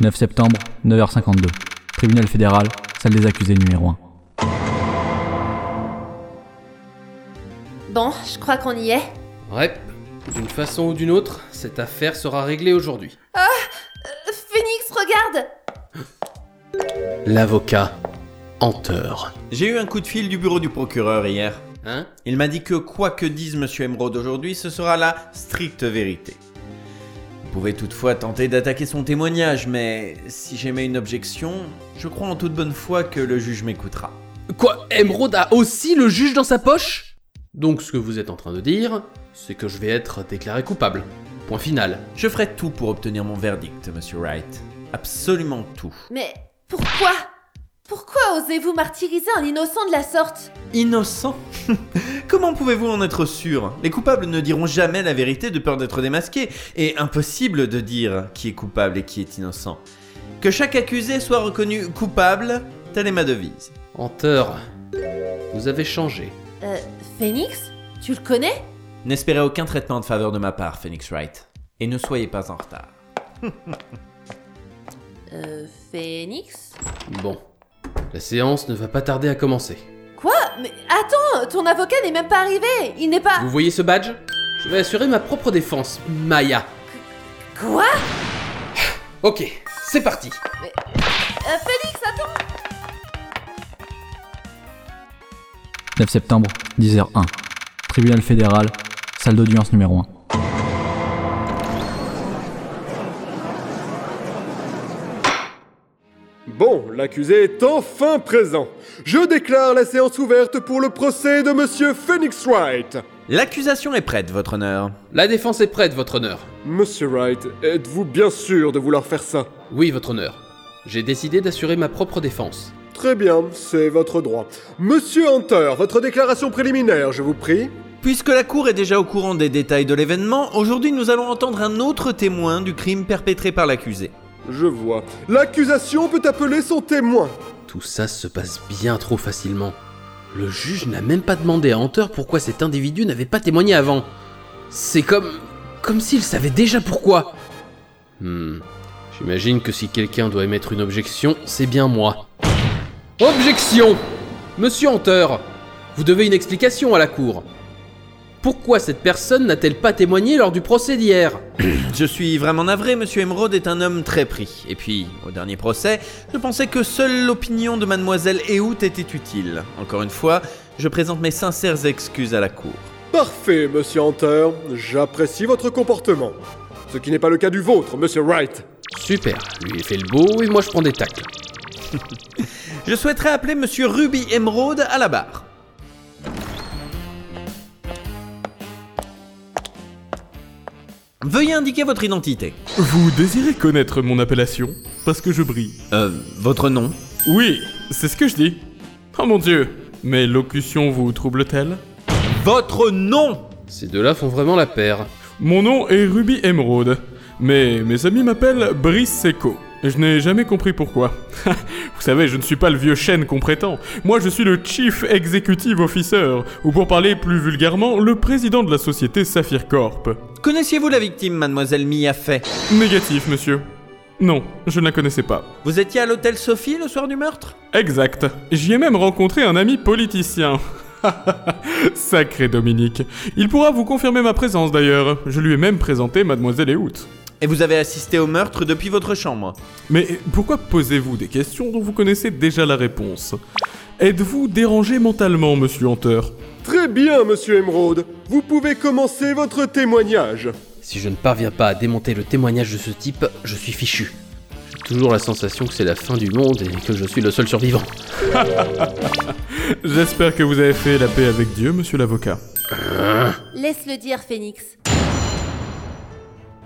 9 septembre, 9h52. Tribunal fédéral, salle des accusés numéro 1. Bon, je crois qu'on y est. Ouais, d'une façon ou d'une autre, cette affaire sera réglée aujourd'hui. Euh, Phoenix, regarde L'avocat Hanteur. J'ai eu un coup de fil du bureau du procureur hier. Hein? Il m'a dit que quoi que dise Monsieur Emeraude aujourd'hui, ce sera la stricte vérité. Vous pouvez toutefois tenter d'attaquer son témoignage, mais si j'émets une objection, je crois en toute bonne foi que le juge m'écoutera. Quoi Emeraude a aussi le juge dans sa poche? Donc ce que vous êtes en train de dire, c'est que je vais être déclaré coupable. Point final. Je ferai tout pour obtenir mon verdict, Monsieur Wright. Absolument tout. Mais pourquoi? Pourquoi osez-vous martyriser un innocent de la sorte? Innocent? Comment pouvez-vous en être sûr? Les coupables ne diront jamais la vérité de peur d'être démasqués, et impossible de dire qui est coupable et qui est innocent. Que chaque accusé soit reconnu coupable, telle est ma devise. Hanteur, vous avez changé. Euh, Phoenix Tu le connais? N'espérez aucun traitement de faveur de ma part, Phoenix Wright. Et ne soyez pas en retard. Euh, Phoenix? Bon, la séance ne va pas tarder à commencer. Quoi? Mais attends, ton avocat n'est même pas arrivé Il n'est pas... Vous voyez ce badge? Je vais assurer ma propre défense, Maya. Quoi? Ok, c'est parti. Euh, Phoenix, attends 9 septembre, 10h01. Tribunal fédéral, salle d'audience numéro 1. L'accusé est enfin présent. Je déclare la séance ouverte pour le procès de Monsieur Phoenix Wright. L'accusation est prête, Votre Honneur. La défense est prête, votre honneur. Monsieur Wright, êtes-vous bien sûr de vouloir faire ça? Oui, votre honneur. J'ai décidé d'assurer ma propre défense. Très bien, c'est votre droit. Monsieur Hunter, votre déclaration préliminaire, je vous prie. Puisque la Cour est déjà au courant des détails de l'événement, aujourd'hui nous allons entendre un autre témoin du crime perpétré par l'accusé. Je vois. L'accusation peut appeler son témoin. Tout ça se passe bien trop facilement. Le juge n'a même pas demandé à Hunter pourquoi cet individu n'avait pas témoigné avant. C'est comme. comme s'il savait déjà pourquoi. Hmm. J'imagine que si quelqu'un doit émettre une objection, c'est bien moi. Objection Monsieur Hunter, vous devez une explication à la cour. Pourquoi cette personne n'a-t-elle pas témoigné lors du procès d'hier Je suis vraiment navré, Monsieur Emeraude est un homme très pris. Et puis, au dernier procès, je pensais que seule l'opinion de Mademoiselle Eout était utile. Encore une fois, je présente mes sincères excuses à la Cour. Parfait, Monsieur Hunter. J'apprécie votre comportement. Ce qui n'est pas le cas du vôtre, Monsieur Wright. Super, lui il fait le beau et moi je prends des tacles. Je souhaiterais appeler Monsieur Ruby Emeraude à la barre. Veuillez indiquer votre identité. Vous désirez connaître mon appellation Parce que je brille. Euh, votre nom Oui, c'est ce que je dis. Oh mon dieu, mes locutions vous troublent-elles Votre nom Ces deux-là font vraiment la paire. Mon nom est Ruby Emerald, mais mes amis m'appellent Brice Seco. Je n'ai jamais compris pourquoi. Vous savez, je ne suis pas le vieux chêne qu'on prétend. Moi, je suis le Chief Executive Officer, ou pour parler plus vulgairement, le président de la société Saphir Corp. Connaissiez-vous la victime, Mademoiselle Mia Fay Négatif, monsieur. Non, je ne la connaissais pas. Vous étiez à l'hôtel Sophie le soir du meurtre? Exact. J'y ai même rencontré un ami politicien. Sacré Dominique. Il pourra vous confirmer ma présence d'ailleurs. Je lui ai même présenté Mademoiselle Eout. Et vous avez assisté au meurtre depuis votre chambre Mais pourquoi posez-vous des questions dont vous connaissez déjà la réponse? Êtes-vous dérangé mentalement, monsieur Hunter? Très bien, Monsieur Emeraude. Vous pouvez commencer votre témoignage. Si je ne parviens pas à démonter le témoignage de ce type, je suis fichu. J'ai toujours la sensation que c'est la fin du monde et que je suis le seul survivant. J'espère que vous avez fait la paix avec Dieu, monsieur l'avocat. Laisse-le dire, Phoenix.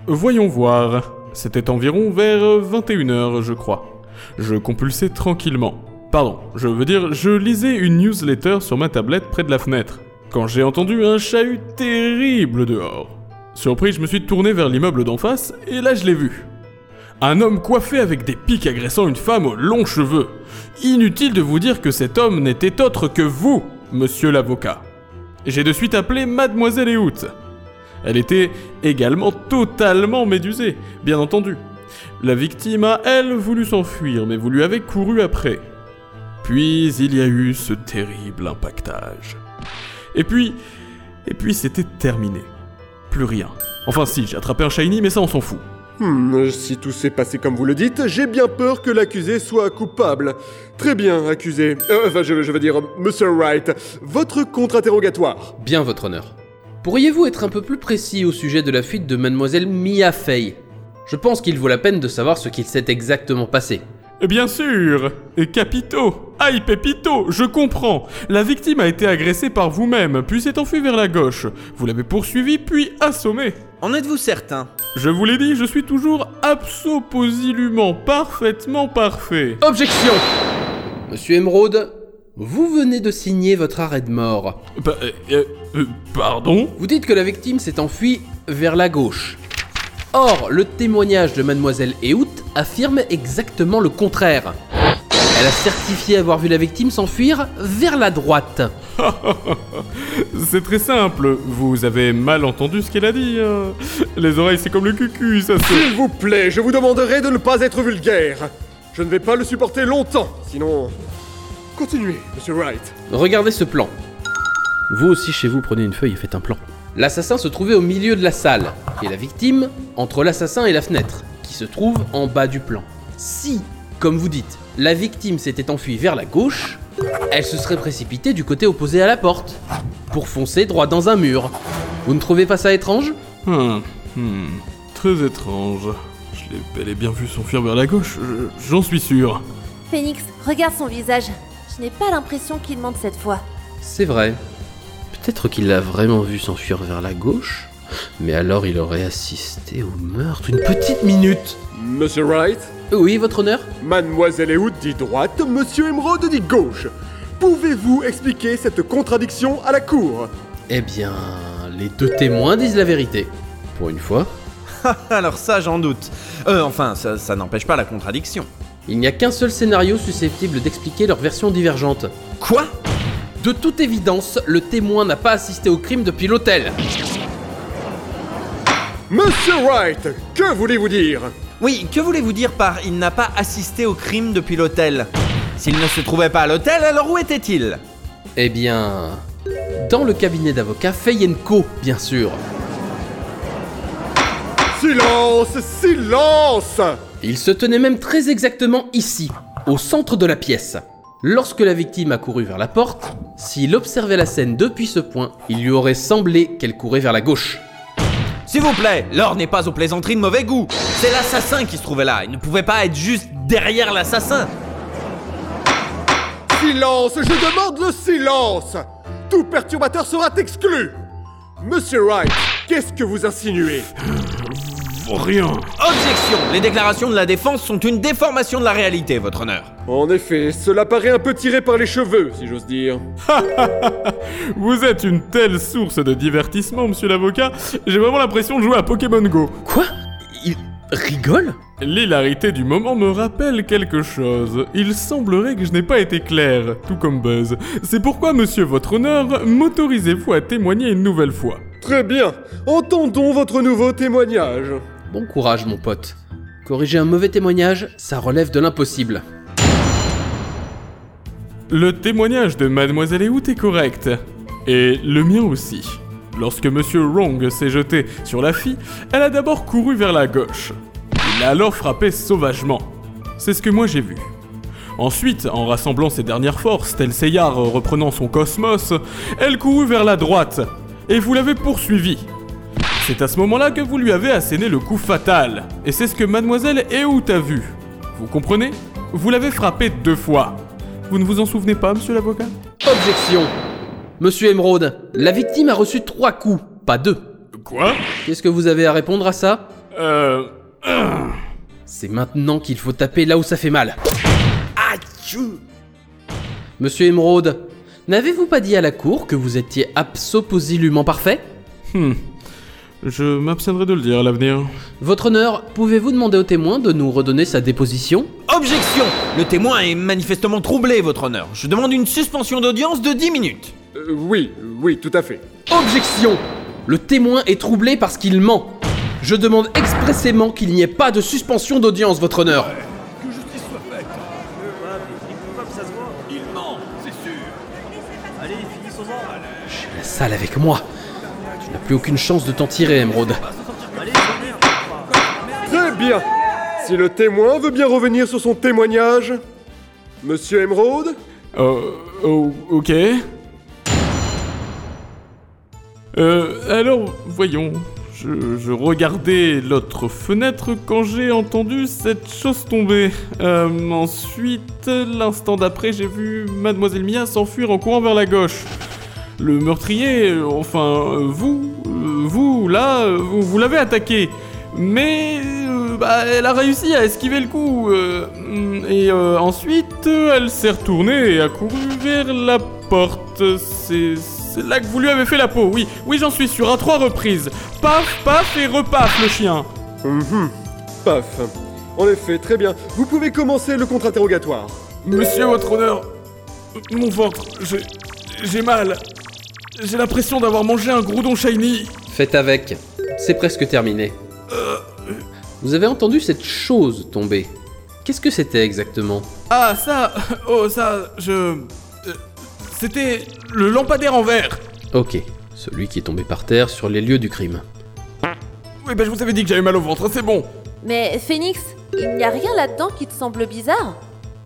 Voyons voir. C'était environ vers 21h, je crois. Je compulsais tranquillement. Pardon, je veux dire, je lisais une newsletter sur ma tablette près de la fenêtre, quand j'ai entendu un chahut terrible dehors. Surpris, je me suis tourné vers l'immeuble d'en face, et là je l'ai vu. Un homme coiffé avec des pics agressant une femme aux longs cheveux. Inutile de vous dire que cet homme n'était autre que vous, monsieur l'avocat. J'ai de suite appelé Mademoiselle Eout. Elle était également totalement médusée, bien entendu. La victime a, elle, voulu s'enfuir, mais vous lui avez couru après. Puis il y a eu ce terrible impactage. Et puis, et puis c'était terminé. Plus rien. Enfin si, j'ai attrapé un shiny, mais ça on s'en fout. Hmm, si tout s'est passé comme vous le dites, j'ai bien peur que l'accusé soit coupable. Très bien, accusé. Euh, enfin, je, je veux dire, Monsieur Wright, votre contre-interrogatoire. Bien, votre honneur. Pourriez-vous être un peu plus précis au sujet de la fuite de mademoiselle Mia Fey Je pense qu'il vaut la peine de savoir ce qu'il s'est exactement passé. Bien sûr Et Capito Aïe Pépito Je comprends La victime a été agressée par vous-même, puis s'est enfuie vers la gauche. Vous l'avez poursuivie, puis assommée. En êtes-vous certain? Je vous l'ai dit, je suis toujours absolument parfaitement parfait. Objection Monsieur Emeraude, vous venez de signer votre arrêt de mort. Bah, euh, euh, euh, pardon? Vous dites que la victime s'est enfuie vers la gauche. Or, le témoignage de mademoiselle Eout affirme exactement le contraire. Elle a certifié avoir vu la victime s'enfuir vers la droite. C'est très simple, vous avez mal entendu ce qu'elle a dit. hein. Les oreilles, c'est comme le cucu, ça se... S'il vous plaît, je vous demanderai de ne pas être vulgaire. Je ne vais pas le supporter longtemps, sinon... Continuez, Monsieur Wright. Regardez ce plan. Vous aussi chez vous prenez une feuille et faites un plan. L'assassin se trouvait au milieu de la salle, et la victime entre l'assassin et la fenêtre, qui se trouve en bas du plan. Si, comme vous dites, la victime s'était enfuie vers la gauche, elle se serait précipitée du côté opposé à la porte, pour foncer droit dans un mur. Vous ne trouvez pas ça étrange? Hmm, hmm, très étrange. Je l'ai bel et bien vu s'enfuir vers la gauche, je- j'en suis sûr. Phoenix, regarde son visage. Je n'ai pas l'impression qu'il mente cette fois. C'est vrai. Peut-être qu'il l'a vraiment vu s'enfuir vers la gauche, mais alors il aurait assisté au meurtre une petite minute. Monsieur Wright, Oui, votre honneur Mademoiselle Ewood dit droite, Monsieur Emeraude dit gauche. Pouvez-vous expliquer cette contradiction à la cour? Eh bien, les deux témoins disent la vérité. Pour une fois, Alors ça, j'en doute. Euh, enfin, ça, ça n'empêche pas la contradiction. Il n'y a qu'un seul scénario susceptible d'expliquer leur version divergente. Quoi? De toute évidence, le témoin n'a pas assisté au crime depuis l'hôtel. Monsieur Wright, que voulez-vous dire? Oui, que voulez-vous dire par il n'a pas assisté au crime depuis l'hôtel S'il ne se trouvait pas à l'hôtel, alors où était-il? Eh bien, dans le cabinet d'avocat Feyenko, bien sûr. Silence, silence Il se tenait même très exactement ici, au centre de la pièce. Lorsque la victime a couru vers la porte, s'il observait la scène depuis ce point, il lui aurait semblé qu'elle courait vers la gauche. S'il vous plaît, l'or n'est pas aux plaisanteries de mauvais goût. C'est l'assassin qui se trouvait là. Il ne pouvait pas être juste derrière l'assassin. Silence, je demande le silence Tout perturbateur sera exclu Monsieur Wright, qu'est-ce que vous insinuez? Rien. Objection Les déclarations de la défense sont une déformation de la réalité, votre honneur. En effet, cela paraît un peu tiré par les cheveux, si j'ose dire. Vous êtes une telle source de divertissement, monsieur l'avocat, j'ai vraiment l'impression de jouer à Pokémon Go. Quoi? Il rigole? L'hilarité du moment me rappelle quelque chose. Il semblerait que je n'ai pas été clair, tout comme Buzz. C'est pourquoi, monsieur votre honneur, m'autorisez-vous à témoigner une nouvelle fois Très bien, entendons votre nouveau témoignage. Bon courage, mon pote. Corriger un mauvais témoignage, ça relève de l'impossible. Le témoignage de Mademoiselle Eout est correct. Et le mien aussi. Lorsque Monsieur Wrong s'est jeté sur la fille, elle a d'abord couru vers la gauche. Il l'a alors frappé sauvagement. C'est ce que moi j'ai vu. Ensuite, en rassemblant ses dernières forces, tel reprenant son cosmos, elle courut vers la droite. Et vous l'avez poursuivi. C'est à ce moment-là que vous lui avez asséné le coup fatal. Et c'est ce que Mademoiselle Eout a vu. Vous comprenez? Vous l'avez frappé deux fois. Vous ne vous en souvenez pas, monsieur l'avocat? Objection Monsieur Emeraude, la victime a reçu trois coups, pas deux. Quoi? Qu'est-ce que vous avez à répondre à ça? Euh... C'est maintenant qu'il faut taper là où ça fait mal. Monsieur Emeraude, n'avez-vous pas dit à la cour que vous étiez absolument parfait? Hmm. Je m'abstiendrai de le dire à l'avenir. Votre honneur, pouvez-vous demander au témoin de nous redonner sa déposition? Objection Le témoin est manifestement troublé, votre honneur. Je demande une suspension d'audience de 10 minutes. Euh, oui, oui, tout à fait. Objection Le témoin est troublé parce qu'il ment. Je demande expressément qu'il n'y ait pas de suspension d'audience, votre honneur. J'ai la salle avec moi. Plus aucune chance de t'en tirer, Emeraude. Très bien. Si le témoin veut bien revenir sur son témoignage. Monsieur Emeraude Euh, oh, ok. Euh, alors, voyons. Je, je regardais l'autre fenêtre quand j'ai entendu cette chose tomber. Euh, ensuite, l'instant d'après, j'ai vu Mademoiselle Mia s'enfuir en courant vers la gauche. Le meurtrier, euh, enfin, euh, vous, euh, vous, là, vous, vous l'avez attaqué. Mais euh, bah, elle a réussi à esquiver le coup. euh, et euh, ensuite, elle s'est retournée et a couru vers la porte. C'est là que vous lui avez fait la peau. Oui, oui, j'en suis sûr. À trois reprises. Paf, paf et repaf le chien. Mhm. Paf. En effet, très bien. Vous pouvez commencer le contre-interrogatoire. Monsieur, votre honneur, mon ventre, j'ai j'ai mal. J'ai l'impression d'avoir mangé un groudon shiny. Faites avec. C'est presque terminé. Vous avez entendu cette chose tomber? Qu'est-ce que c'était exactement? Ah, ça, oh, ça, je. euh, C'était le lampadaire en verre. Ok, celui qui est tombé par terre sur les lieux du crime. Oui, bah je vous avais dit que j'avais mal au ventre, c'est bon. Mais Phoenix, il n'y a rien là-dedans qui te semble bizarre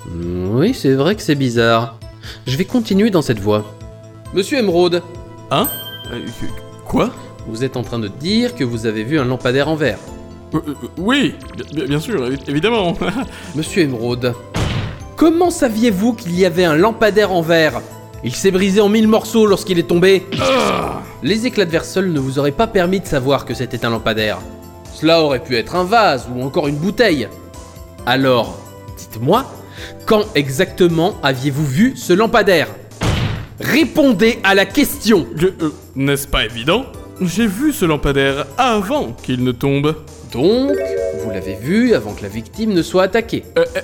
Hmm, Oui, c'est vrai que c'est bizarre. Je vais continuer dans cette voie. Monsieur Emeraude, Hein Euh, Quoi vous êtes en train de dire que vous avez vu un lampadaire en verre. Euh, euh, Oui, bien, bien sûr, évi- évidemment. Monsieur Emeraude, comment saviez-vous qu'il y avait un lampadaire en verre? Il s'est brisé en mille morceaux lorsqu'il est tombé. Les éclats de verre seuls ne vous auraient pas permis de savoir que c'était un lampadaire. Cela aurait pu être un vase ou encore une bouteille. Alors, dites-moi, quand exactement aviez-vous vu ce lampadaire? Répondez à la question Je- euh, N'est-ce pas évident? J'ai vu ce lampadaire avant qu'il ne tombe. Donc, vous l'avez vu avant que la victime ne soit attaquée. Euh, euh,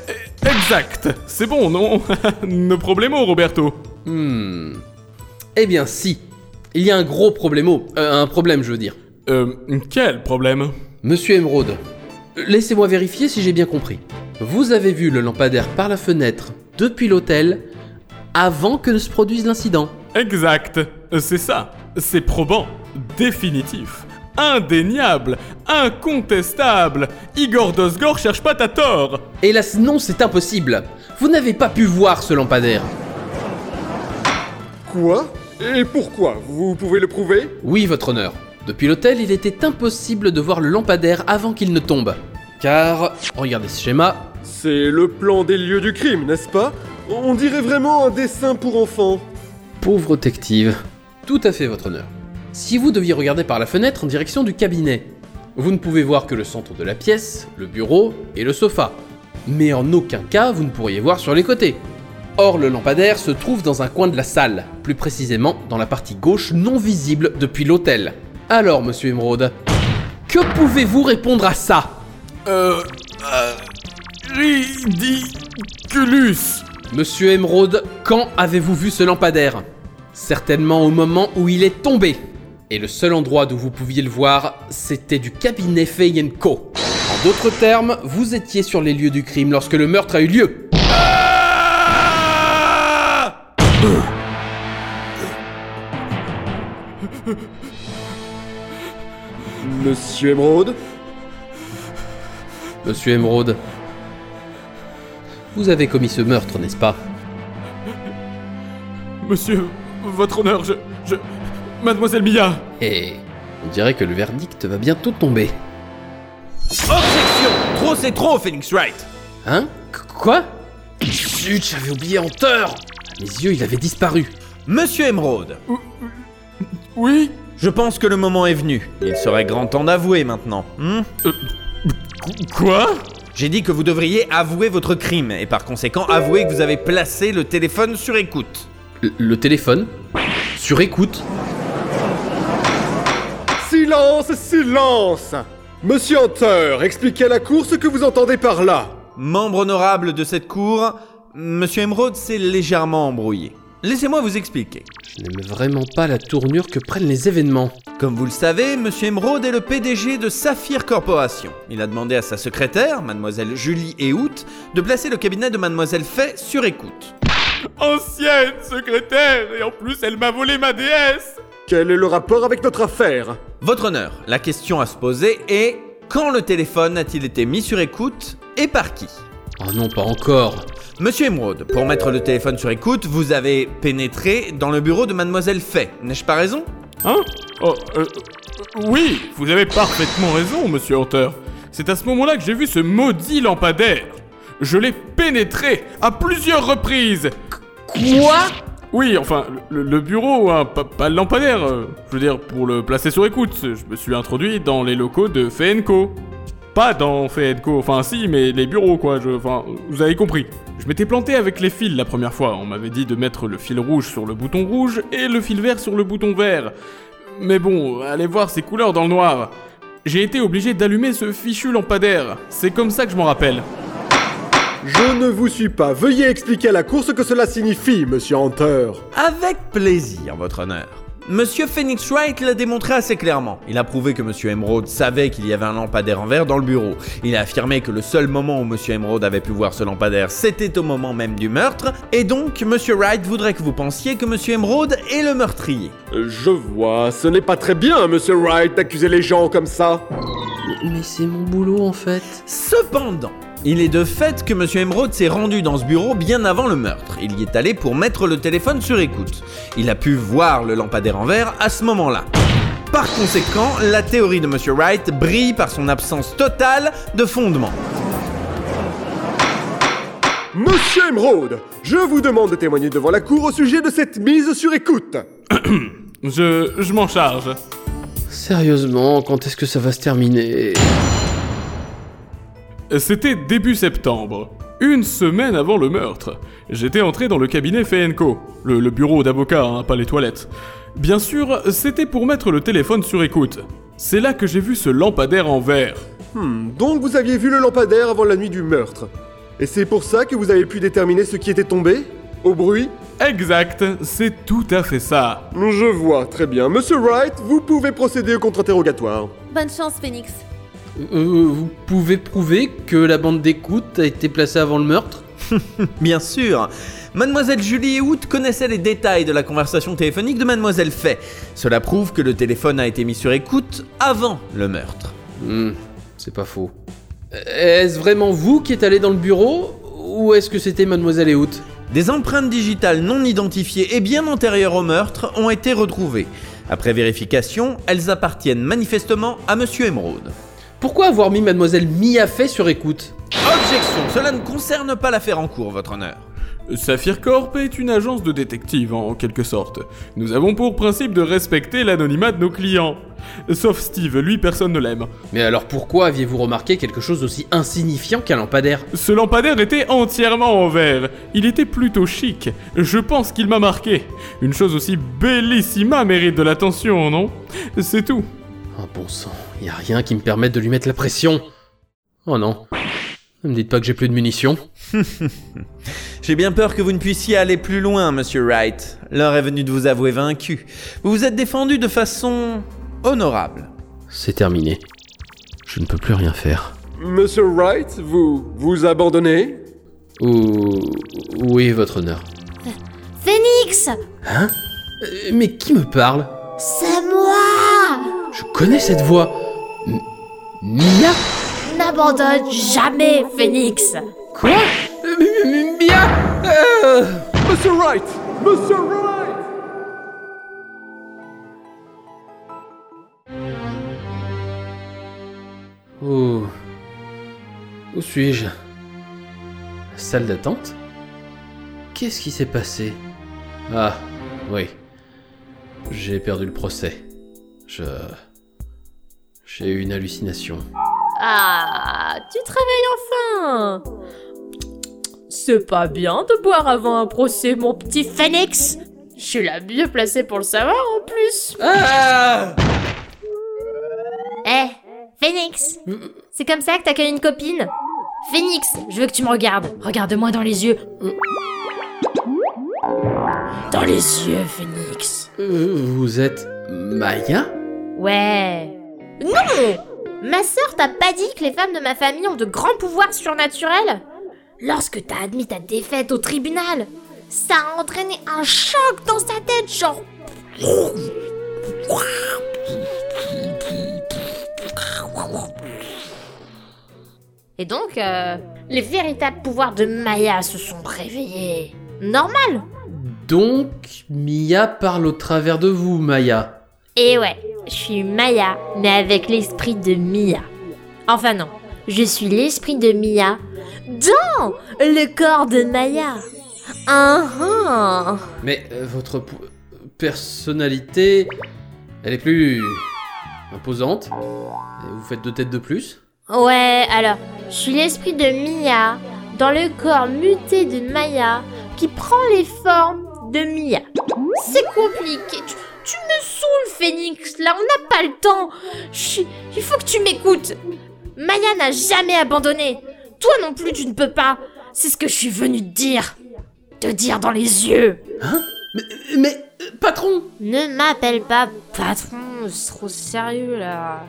euh, exact C'est bon, non? No problemo, Roberto. Hmm. Eh bien si. Il y a un gros problemo. Euh, un problème, je veux dire. Euh, quel problème? Monsieur Emeraude, laissez-moi vérifier si j'ai bien compris. Vous avez vu le lampadaire par la fenêtre depuis l'hôtel avant que ne se produise l'incident. Exact, c'est ça. C'est probant, définitif, indéniable, incontestable. Igor Dosgor cherche pas ta tort. Hélas non, c'est impossible. Vous n'avez pas pu voir ce lampadaire. Quoi? Et pourquoi? Vous pouvez le prouver? Oui, votre honneur. Depuis l'hôtel, il était impossible de voir le lampadaire avant qu'il ne tombe. Car, regardez ce schéma, C'est le plan des lieux du crime, n'est-ce pas? On dirait vraiment un dessin pour enfants. Pauvre detective. Tout à fait, votre honneur. Si vous deviez regarder par la fenêtre en direction du cabinet, vous ne pouvez voir que le centre de la pièce, le bureau et le sofa. Mais en aucun cas, vous ne pourriez voir sur les côtés. Or, le lampadaire se trouve dans un coin de la salle, plus précisément dans la partie gauche non visible depuis l'hôtel. Alors, monsieur Emeraude, que pouvez-vous répondre à ça? Euh... euh ridiculus. Monsieur Emeraude, quand avez-vous vu ce lampadaire Certainement au moment où il est tombé. Et le seul endroit d'où vous pouviez le voir, c'était du cabinet Fay Co. En d'autres termes, vous étiez sur les lieux du crime lorsque le meurtre a eu lieu. Ah Monsieur Emeraude Monsieur Emeraude, vous avez commis ce meurtre, n'est-ce pas Monsieur, votre honneur, je... je... Mademoiselle Mia Et on dirait que le verdict va bientôt tomber. Objection Trop c'est trop, Phoenix Wright Hein Qu- Quoi Zut, j'avais oublié Hunter À mes yeux, il avait disparu. Monsieur Emeraude, Oui je pense que le moment est venu. Il serait grand temps d'avouer maintenant. hmm Qu- Quoi J'ai dit que vous devriez avouer votre crime et par conséquent avouer que vous avez placé le téléphone sur écoute. Le, le téléphone Sur écoute Silence, silence Monsieur Hunter, expliquez à la cour ce que vous entendez par là. Membre honorable de cette cour, Monsieur Emeraude s'est légèrement embrouillé. Laissez-moi vous expliquer. Je n'aime vraiment pas la tournure que prennent les événements. Comme vous le savez, Monsieur Emeraude est le PDG de Saphir Corporation. Il a demandé à sa secrétaire, Mademoiselle Julie Ehout, de placer le cabinet de Mademoiselle Fay sur écoute. Ancienne secrétaire, et en plus elle m'a volé ma déesse Quel est le rapport avec notre affaire? Votre honneur, la question à se poser est quand le téléphone a-t-il été mis sur écoute et par qui? Oh non, pas encore. Monsieur Emeraude, pour mettre le téléphone sur écoute, vous avez pénétré dans le bureau de Mademoiselle Fay, n'ai-je pas raison? Hein? Oh, euh, euh, oui, vous avez parfaitement raison, monsieur Hunter. C'est à ce moment-là que j'ai vu ce maudit lampadaire. Je l'ai pénétré à plusieurs reprises. Quoi? Oui, enfin, le, le bureau, hein, pas, pas le lampadaire. euh, je veux dire, pour le placer sur écoute, je me suis introduit dans les locaux de Fenco. Pas dans Fenco, enfin si, mais les bureaux, quoi. Je, enfin, vous avez compris. Je m'étais planté avec les fils la première fois. On m'avait dit de mettre le fil rouge sur le bouton rouge et le fil vert sur le bouton vert. Mais bon, allez voir ces couleurs dans le noir. J'ai été obligé d'allumer ce fichu lampadaire. C'est comme ça que je m'en rappelle. Je ne vous suis pas. Veuillez expliquer à la cour ce que cela signifie, monsieur Hunter. Avec plaisir, votre honneur. Monsieur Phoenix Wright l'a démontré assez clairement. Il a prouvé que Monsieur Emerald savait qu'il y avait un lampadaire en verre dans le bureau. Il a affirmé que le seul moment où Monsieur Emerald avait pu voir ce lampadaire, c'était au moment même du meurtre. Et donc, Monsieur Wright voudrait que vous pensiez que Monsieur Emerald est le meurtrier. Euh, Je vois, ce n'est pas très bien, monsieur Wright, d'accuser les gens comme ça. Mais c'est mon boulot en fait. Cependant, il est de fait que Monsieur Emerald s'est rendu dans ce bureau bien avant le meurtre. Il y est allé pour mettre le téléphone sur écoute. Il a pu voir le lampadaire en verre à ce moment-là. Par conséquent, la théorie de Monsieur Wright brille par son absence totale de fondement. Monsieur Emeraude, je vous demande de témoigner devant la cour au sujet de cette mise sur écoute. Je, je m'en charge. Sérieusement, quand est-ce que ça va se terminer? C'était début septembre, une semaine avant le meurtre. J'étais entré dans le cabinet Fenco, le, le bureau d'avocat, hein, pas les toilettes. Bien sûr, c'était pour mettre le téléphone sur écoute. C'est là que j'ai vu ce lampadaire en verre. Hmm, donc vous aviez vu le lampadaire avant la nuit du meurtre. Et c'est pour ça que vous avez pu déterminer ce qui était tombé? Au bruit? Exact, c'est tout à fait ça. Je vois, très bien. Monsieur Wright, vous pouvez procéder au contre-interrogatoire. Bonne chance, Phoenix. Euh, Vous pouvez prouver que la bande d'écoute a été placée avant le meurtre Bien sûr. Mademoiselle Julie Ehout connaissait les détails de la conversation téléphonique de Mademoiselle Fay. Cela prouve que le téléphone a été mis sur écoute avant le meurtre. Hmm, c'est pas faux. Est-ce vraiment vous qui êtes allé dans le bureau ou est-ce que c'était Mademoiselle Ehout Des empreintes digitales non identifiées et bien antérieures au meurtre ont été retrouvées. Après vérification, elles appartiennent manifestement à Monsieur Emeraude. Pourquoi avoir mis Mademoiselle Mia Fay sur écoute? Objection, cela ne concerne pas l'affaire en cours, votre honneur. Saphir Corp est une agence de détective en quelque sorte. Nous avons pour principe de respecter l'anonymat de nos clients. Sauf Steve, lui personne ne l'aime. Mais alors pourquoi aviez-vous remarqué quelque chose d'aussi insignifiant qu'un lampadaire? Ce lampadaire était entièrement en verre. Il était plutôt chic. Je pense qu'il m'a marqué. Une chose aussi bellissima mérite de l'attention, non? C'est tout. Oh bon sang, y a rien qui me permette de lui mettre la pression. Oh non. Ne me dites pas que j'ai plus de munitions. J'ai bien peur que vous ne puissiez aller plus loin, monsieur Wright. L'heure est venue de vous avouer vaincu. Vous vous êtes défendu de façon honorable. C'est terminé. Je ne peux plus rien faire. Monsieur Wright, vous vous abandonnez? Ou... Oui, votre honneur. Phoenix Euh, Mais qui me parle? C'est moi Je connais cette voix. M- Mia? N'abandonne jamais, Phoenix. Quoi? M- M- Mia? Euh, Monsieur Wright Monsieur Wright. Où... Où suis-je? Salle d'attente? Qu'est-ce qui s'est passé? Ah, oui. J'ai perdu le procès. Je... J'ai eu une hallucination. Ah, tu te réveilles enfin C'est pas bien de boire avant un procès, mon petit phénix Je suis la mieux placée pour le savoir en plus Ah Eh, Phoenix C'est comme ça que t'accueilles une copine? Phoenix, je veux que tu me regardes. Regarde-moi dans les yeux. Dans les yeux, Phoenix. Euh, vous êtes Maya Ouais. Non Ma sœur t'a pas dit que les femmes de ma famille ont de grands pouvoirs surnaturels? Lorsque t'as admis ta défaite au tribunal, ça a entraîné un choc dans sa tête, genre... Et donc, euh, les véritables pouvoirs de Maya se sont réveillés. Normal Donc, Mia parle au travers de vous, Maya. Et ouais, je suis Maya, mais avec l'esprit de Mia. Enfin non, je suis l'esprit de Mia dans le corps de Maya. Ah ah. Mais euh, votre personnalité, elle est plus imposante. Et vous faites deux têtes de plus. Ouais, alors, je suis l'esprit de Mia dans le corps muté de Maya qui prend les formes de Mia. C'est compliqué. Tu, tu me Phoenix. Là, on n'a pas le temps. Suis- Il faut que tu m'écoutes. Maya n'a jamais abandonné. Toi non plus, tu ne peux pas. C'est ce que je suis venu te dire. Te dire dans les yeux. Mais, mais euh, patron? Ne m'appelle pas patron, c'est trop sérieux là.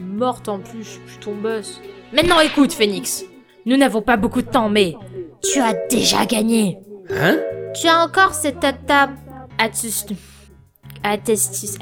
Morte en plus, je suis ton boss. Maintenant écoute, Phoenix. Nous n'avons pas beaucoup de temps, mais tu as déjà gagné. Hein? Tu as encore cette atta... Attus... Attestis...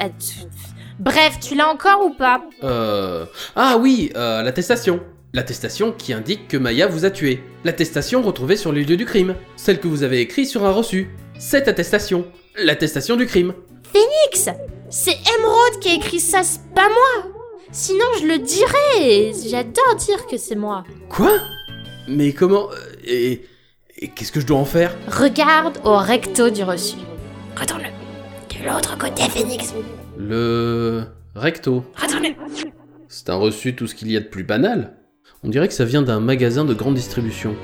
Bref, tu l'as encore ou pas Euh... Ah oui, euh, l'attestation. L'attestation qui indique que Maya vous a tué. L'attestation retrouvée sur les lieux du crime. Celle que vous avez écrite sur un reçu. Cette attestation. L'attestation du crime. Phoenix C'est Emerald qui a écrit ça, c'est pas moi Sinon je le dirais J'adore dire que c'est moi. Quoi? Mais comment... euh, Et... Et qu'est-ce que je dois en faire? Regarde au recto du reçu. Retourne-le. L'autre côté, Phoenix. Le... Recto. C'est un reçu tout ce qu'il y a de plus banal. On dirait que ça vient d'un magasin de grande distribution.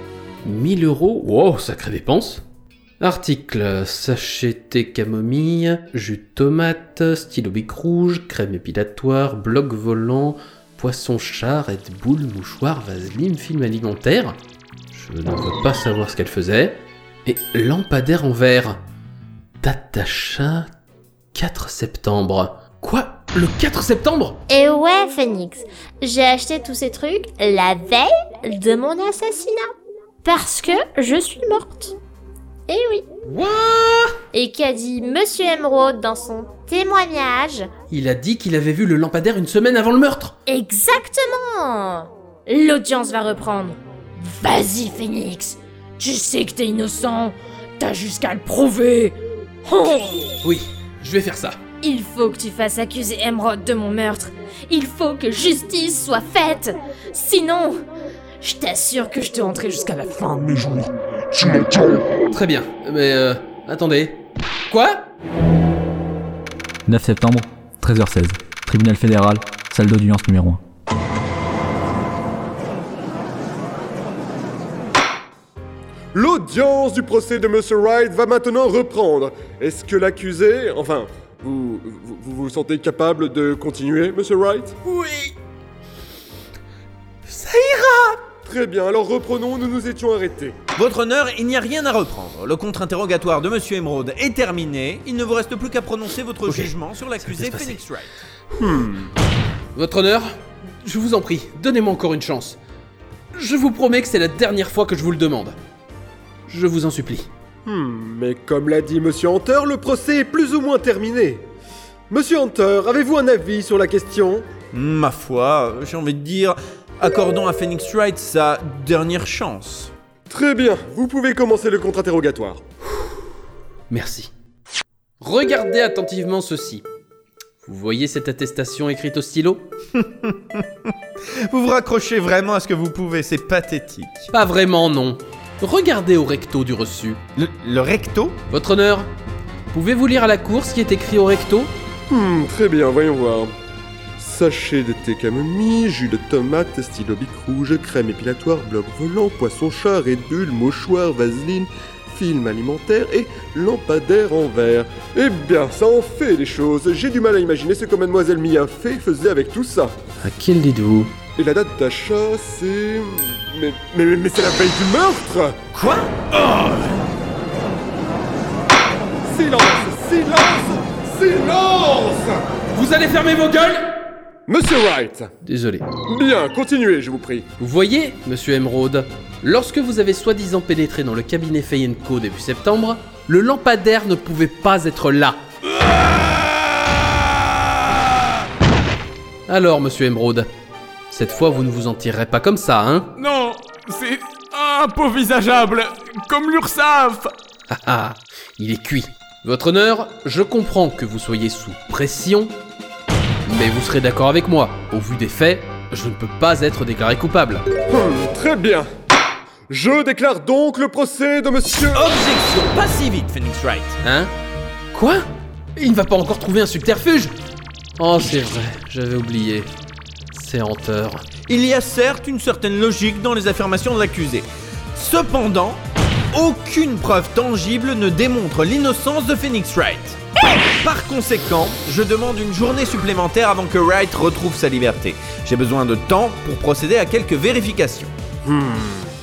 1000 euros Wow, sacrée dépense Article sachet thé camomille, jus de tomate, stylo bic rouge, crème épilatoire, bloc volant, poisson chat, Red Bull, mouchoir, vaseline, film alimentaire. Je ne veux pas savoir ce qu'elle faisait. Et lampadaire en verre. Date d'achat 4 septembre. Quoi? Le 4 septembre? Et ouais, Phoenix, j'ai acheté tous ces trucs la veille de mon assassinat. Parce que je suis morte. Eh oui. What? Et qu'a dit Monsieur Emerald dans son témoignage? Il a dit qu'il avait vu le lampadaire une semaine avant le meurtre. Exactement L'audience va reprendre. Vas-y, Phoenix. Tu sais que t'es innocent. T'as jusqu'à le prouver. Oh Oui, je vais faire ça. Il faut que tu fasses accuser Emerald de mon meurtre. Il faut que justice soit faite. Sinon, je t'assure que je te rentrerai jusqu'à la fin de mes jours. Très bien, mais euh, attendez. Quoi? 9 septembre, 13h16. Tribunal fédéral, salle d'audience numéro 1. L'audience du procès de Monsieur Wright va maintenant reprendre. Est-ce que l'accusé, enfin, vous, vous vous vous sentez capable de continuer, Monsieur Wright? Oui. Très bien, alors reprenons, nous nous étions arrêtés. Votre honneur, il n'y a rien à reprendre. Le contre-interrogatoire de Monsieur Emerald est terminé. Il ne vous reste plus qu'à prononcer votre jugement sur l'accusé Ça Phoenix Wright. Votre honneur, je vous en prie, donnez-moi encore une chance. Je vous promets que c'est la dernière fois que je vous le demande. Je vous en supplie. Hmm, mais comme l'a dit Monsieur Hunter, le procès est plus ou moins terminé. Monsieur Hunter, avez-vous un avis sur la question? Ma foi, j'ai envie de dire, accordons à Phoenix Wright sa dernière chance. Très bien, vous pouvez commencer le contre-interrogatoire. Merci. Regardez attentivement ceci. Vous voyez cette attestation écrite au stylo? Vous vous raccrochez vraiment à ce que vous pouvez, c'est pathétique. Pas vraiment, non. Regardez au recto du reçu. Le, le recto? Votre honneur, pouvez-vous lire à la cour ce qui est écrit au recto? Hmm, très bien, voyons voir. Sachet de thé camomille, jus de tomate, stylo bic rouge, crème épilatoire, bloc volant, poisson chat, Red Bull, mouchoir, vaseline, film alimentaire et lampadaire en verre. Eh bien, ça en fait des choses. J'ai du mal à imaginer ce que mademoiselle Mia fait faisait avec tout ça. À qui le dites-vous? Et la date d'achat, c'est... Mais, mais, mais c'est la veille du meurtre! Quoi? C'est Silence Silence Silence! Vous allez fermer vos gueules? Monsieur Wright! Désolé. Bien, continuez, je vous prie. Vous voyez, monsieur Emeraude, lorsque vous avez soi-disant pénétré dans le cabinet Fay Co début septembre, le lampadaire ne pouvait pas être là. Alors, monsieur Emeraude, cette fois vous ne vous en tirerez pas comme ça, hein? Non, c'est impovisageable, comme l'URSAF Ah ah, il est cuit. Votre honneur, je comprends que vous soyez sous pression, mais vous serez d'accord avec moi. Au vu des faits, je ne peux pas être déclaré coupable. Hum, très bien. Je déclare donc le procès de monsieur... Objection Pas si vite, Phoenix Wright Hein? Quoi? Il ne va pas encore trouver un subterfuge? Oh, c'est vrai, j'avais oublié. Il y a certes une certaine logique dans les affirmations de l'accusé. Cependant, aucune preuve tangible ne démontre l'innocence de Phoenix Wright. Par conséquent, je demande une journée supplémentaire avant que Wright retrouve sa liberté. J'ai besoin de temps pour procéder à quelques vérifications.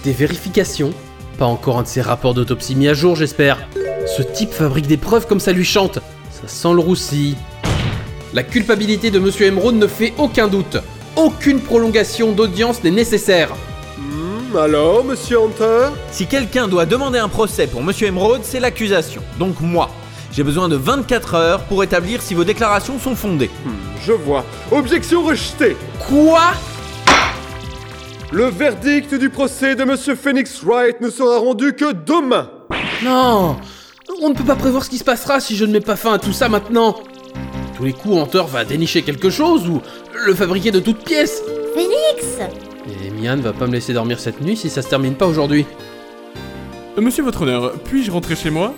Des vérifications? Pas encore un de ces rapports d'autopsie mis à jour, j'espère. Ce type fabrique des preuves comme ça lui chante. Ça sent le roussi. La culpabilité de Monsieur Emeraude ne fait aucun doute. Aucune prolongation d'audience n'est nécessaire. Hum, alors, monsieur Hunter? Si quelqu'un doit demander un procès pour Monsieur Emeraude, c'est l'accusation, donc moi. J'ai besoin de 24 heures pour établir si vos déclarations sont fondées. Hum, Je vois. Objection rejetée. Quoi? Le verdict du procès de monsieur Phoenix Wright ne sera rendu que demain. Non On ne peut pas prévoir ce qui se passera si je ne mets pas fin à tout ça maintenant. Tous les coups, Hunter va dénicher quelque chose ou le fabriquer de toutes pièces. Phoenix Et Mian va pas me laisser dormir cette nuit si ça se termine pas aujourd'hui. Euh, Monsieur votre honneur, puis-je rentrer chez moi?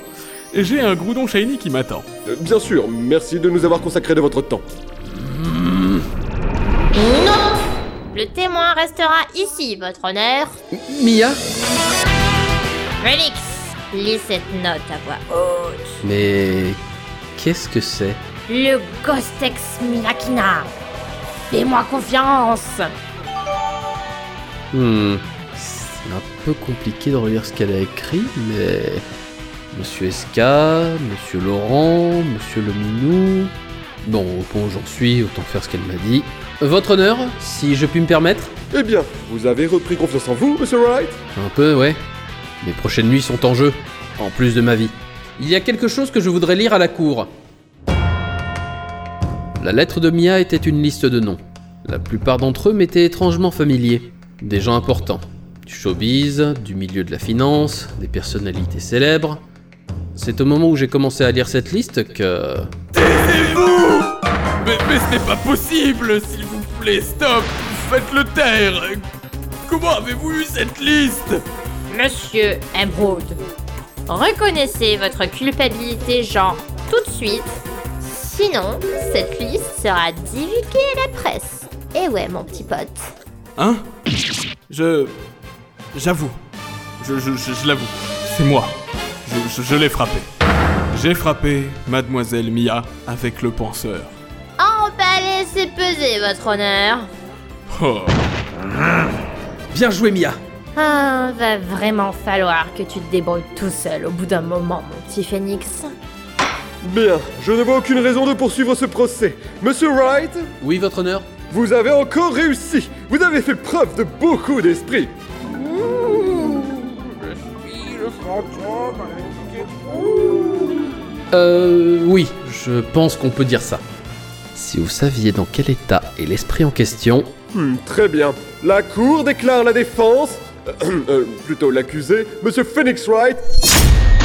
J'ai un groudon shiny qui m'attend. Euh, Bien sûr, merci de nous avoir consacré de votre temps. Non Le témoin restera ici, votre honneur. M- Mia? Félix, lis cette note à voix haute. Mais qu'est-ce que c'est? Le Ghostex Minakina. Fais-moi confiance. Hmm, c'est un peu compliqué de relire ce qu'elle a écrit, mais Monsieur SK, Monsieur Laurent, Monsieur le Minou. Bon, au point où j'en suis, autant faire ce qu'elle m'a dit. Votre honneur, si je puis me permettre Eh bien, vous avez repris confiance en vous, monsieur Wright? Un peu, ouais. Mes prochaines nuits sont en jeu, en plus de ma vie. Il y a quelque chose que je voudrais lire à la cour. La lettre de Mia était une liste de noms. La plupart d'entre eux m'étaient étrangement familiers. Des gens importants. Du showbiz, du milieu de la finance, des personnalités célèbres. C'est au moment où j'ai commencé à lire cette liste que... Mais, mais ce n'est pas possible, s'il vous plaît, stop Faites-le taire Comment avez-vous eu cette liste? Monsieur Emerald, reconnaissez votre culpabilité, genre, tout de suite. Sinon, cette liste sera divulguée à la presse. Et ouais, mon petit pote. Hein? Je... J'avoue. Je, je, je, je l'avoue. C'est moi. Je, je, je l'ai frappé. J'ai frappé Mademoiselle Mia avec le penseur. On va laisser peser, votre honneur. Oh. Bien joué Mia Ah, va vraiment falloir que tu te débrouilles tout seul au bout d'un moment, mon petit phénix. Bien, je ne vois aucune raison de poursuivre ce procès. Monsieur Wright, Oui, votre honneur vous avez encore réussi. Vous avez fait preuve de beaucoup d'esprit. Euh, oui, je pense qu'on peut dire ça. Si vous saviez dans quel état est l'esprit en question, Hmm, très bien. La Cour déclare la défense, euh, plutôt l'accusé, Monsieur Phoenix Wright,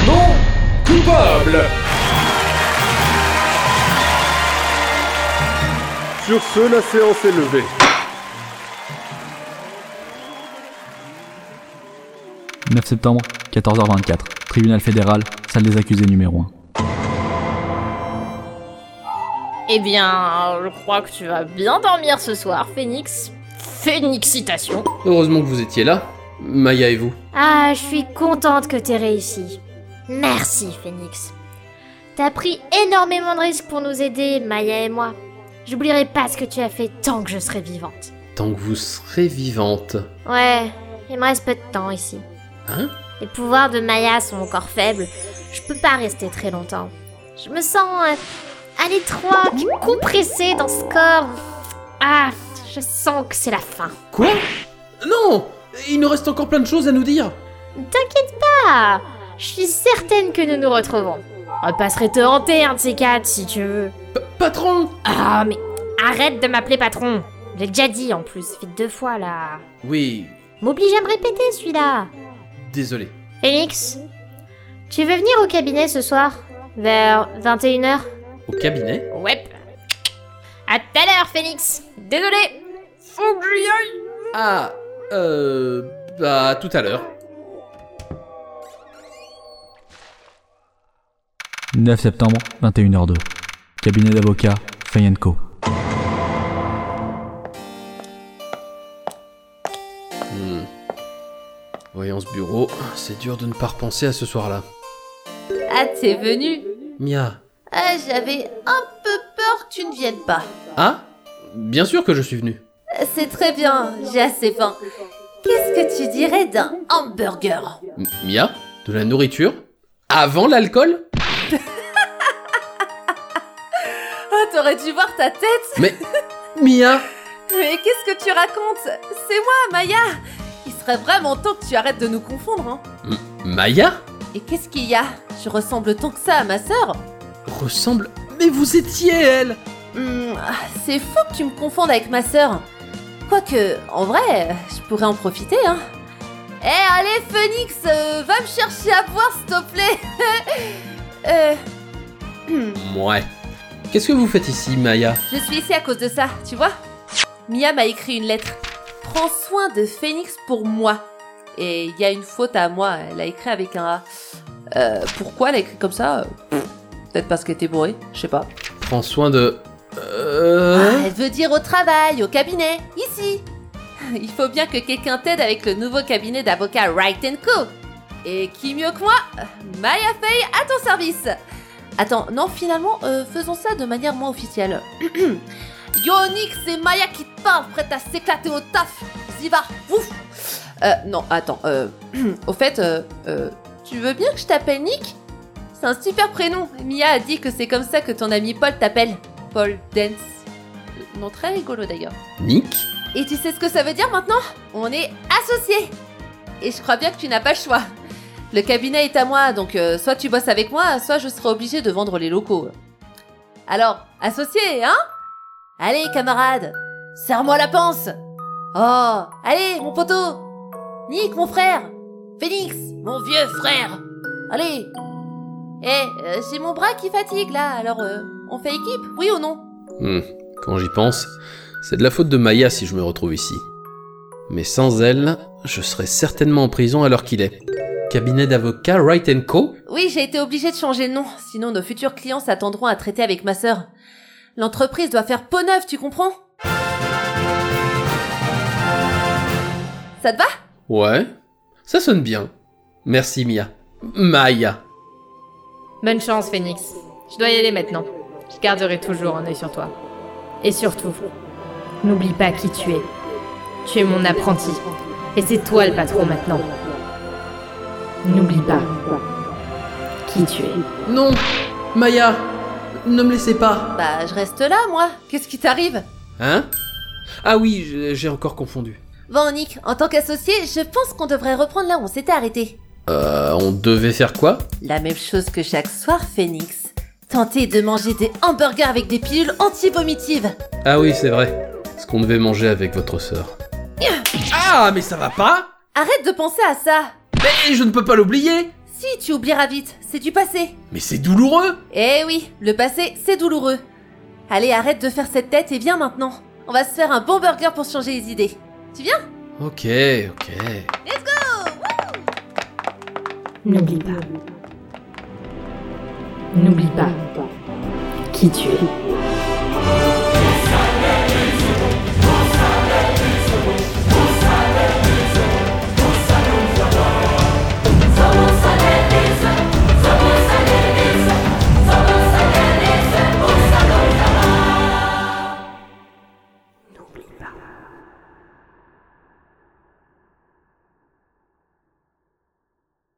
non coupable. Sur ce, la séance est levée. « 9 septembre, 14h24. Tribunal fédéral, salle des accusés numéro 1. Eh bien, je crois que tu vas bien dormir ce soir, Phoenix. Phénixitation. heureusement que vous étiez là. Maya et vous Ah, je suis contente que t'aies réussi. Merci, Phoenix. T'as pris énormément de risques pour nous aider, Maya et moi. J'oublierai pas ce que tu as fait tant que je serai vivante. Tant que vous serez vivante. Ouais, il me reste peu de temps ici. Hein? Les pouvoirs de Maya sont encore faibles. Je peux pas rester très longtemps. Je me sens euh, à l'étroit, compressée dans ce corps. Ah, je sens que c'est la fin. Quoi? Non Il nous reste encore plein de choses à nous dire. T'inquiète pas, je suis certaine que nous nous retrouvons. On passerait te hanter un de ces quatre si tu veux. P- patron Ah, mais arrête de m'appeler patron. J'ai déjà dit en plus, fait deux fois là. Oui, M'oblige à me répéter celui-là. désolé. Félix, tu veux venir au cabinet ce soir? Vers 21h Au cabinet? Ouais. À tout à l'heure, Félix. Désolé. Faut que j'y aille. Ah, euh... Bah, tout à l'heure. 9 septembre, 21h02. Cabinet d'avocat, Fay Co. Hmm. Voyons ce bureau, c'est dur de ne pas repenser à ce soir-là. Ah, t'es venu? Mia. Ah, j'avais un peu peur que tu ne viennes pas. Ah? Bien sûr que je suis venu. C'est très bien, j'ai assez faim. Qu'est-ce que tu dirais d'un hamburger? M- Mia? De la nourriture? Avant l'alcool? Dû voir ta tête. Mais... Mia. Mais qu'est-ce que tu racontes? C'est moi, Maya. Il serait vraiment temps que tu arrêtes de nous confondre, hein. M- Maya? Et qu'est-ce qu'il y a? Je ressemble tant que ça à ma sœur. Ressemble... Mais vous étiez elle. Hmm, C'est fou que tu me confondes avec ma sœur. Quoique, en vrai, je pourrais en profiter, hein. Eh, allez, Phoenix, euh, va me chercher à boire, s'il te plaît. euh, Ouais. Qu'est-ce que vous faites ici, Maya je suis ici à cause de ça, tu vois. Mia m'a écrit une lettre. Prends soin de Phoenix pour moi. Et il y a une faute à moi, elle a écrit avec un A. Euh, pourquoi elle a écrit comme ça? Peut-être parce qu'elle était bourrée, je sais pas. Prends soin de... Euh... Ah, elle veut dire au travail, au cabinet, ici. Il faut bien que quelqu'un t'aide avec le nouveau cabinet d'avocats Wright Co. Et qui mieux que moi? Maya Fay à ton service. Attends, non, finalement, euh, faisons ça de manière moins officielle. Yo Nick, c'est Maya qui te parle, prête à s'éclater au taf. Vas-y, va, ouf. Euh, non, attends, euh, au fait, euh, euh, tu veux bien que je t'appelle Nick? C'est un super prénom. Mia a dit que c'est comme ça que ton ami Paul t'appelle. Paul Dance. Nom très rigolo d'ailleurs. Nick? Et tu sais ce que ça veut dire maintenant? On est associés Et je crois bien que tu n'as pas le choix. Le cabinet est à moi, donc euh, soit tu bosses avec moi, soit je serai obligé de vendre les locaux. Alors, associés, hein? Allez, camarade Serre-moi la panse! Oh Allez, mon poteau! Nick, mon frère! Phoenix, mon vieux frère! Allez! Eh, euh, c'est mon bras qui fatigue là, alors euh, on fait équipe, oui ou non? Hmm, Quand j'y pense, c'est de la faute de Maya si je me retrouve ici. Mais sans elle, je serais certainement en prison à l'heure qu'il est. Cabinet d'avocats Wright Co Oui, j'ai été obligée de changer de nom, sinon nos futurs clients s'attendront à traiter avec ma sœur. L'entreprise doit faire peau neuve, tu comprends? Ça te va? Ouais, ça sonne bien. Merci Mia. Maya. Bonne chance, Phoenix. Je dois y aller maintenant. Je garderai toujours un œil sur toi. Et surtout, n'oublie pas qui tu es. Tu es mon apprenti. Et c'est toi le patron maintenant. N'oublie pas qui tu es. Non Maya Ne me laissez pas Bah, je reste là, moi. Qu'est-ce qui t'arrive? Hein? Ah oui, j'ai- encore confondu. Bon, Nick, en tant qu'associé, je pense qu'on devrait reprendre là où on s'était arrêté. Euh, on devait faire quoi? La même chose que chaque soir, Phoenix. Tenter de manger des hamburgers avec des pilules anti-vomitives. Ah oui, c'est vrai. Ce qu'on devait manger avec votre sœur. Ah, mais ça va pas? Arrête de penser à ça. Mais je ne peux pas l'oublier Si, tu oublieras vite, c'est du passé. Mais c'est douloureux Eh oui, le passé, c'est douloureux. Allez, arrête de faire cette tête et viens maintenant. On va se faire un bon burger pour changer les idées. Tu viens? Ok, ok. N'oublie pas. N'oublie pas qui tu es.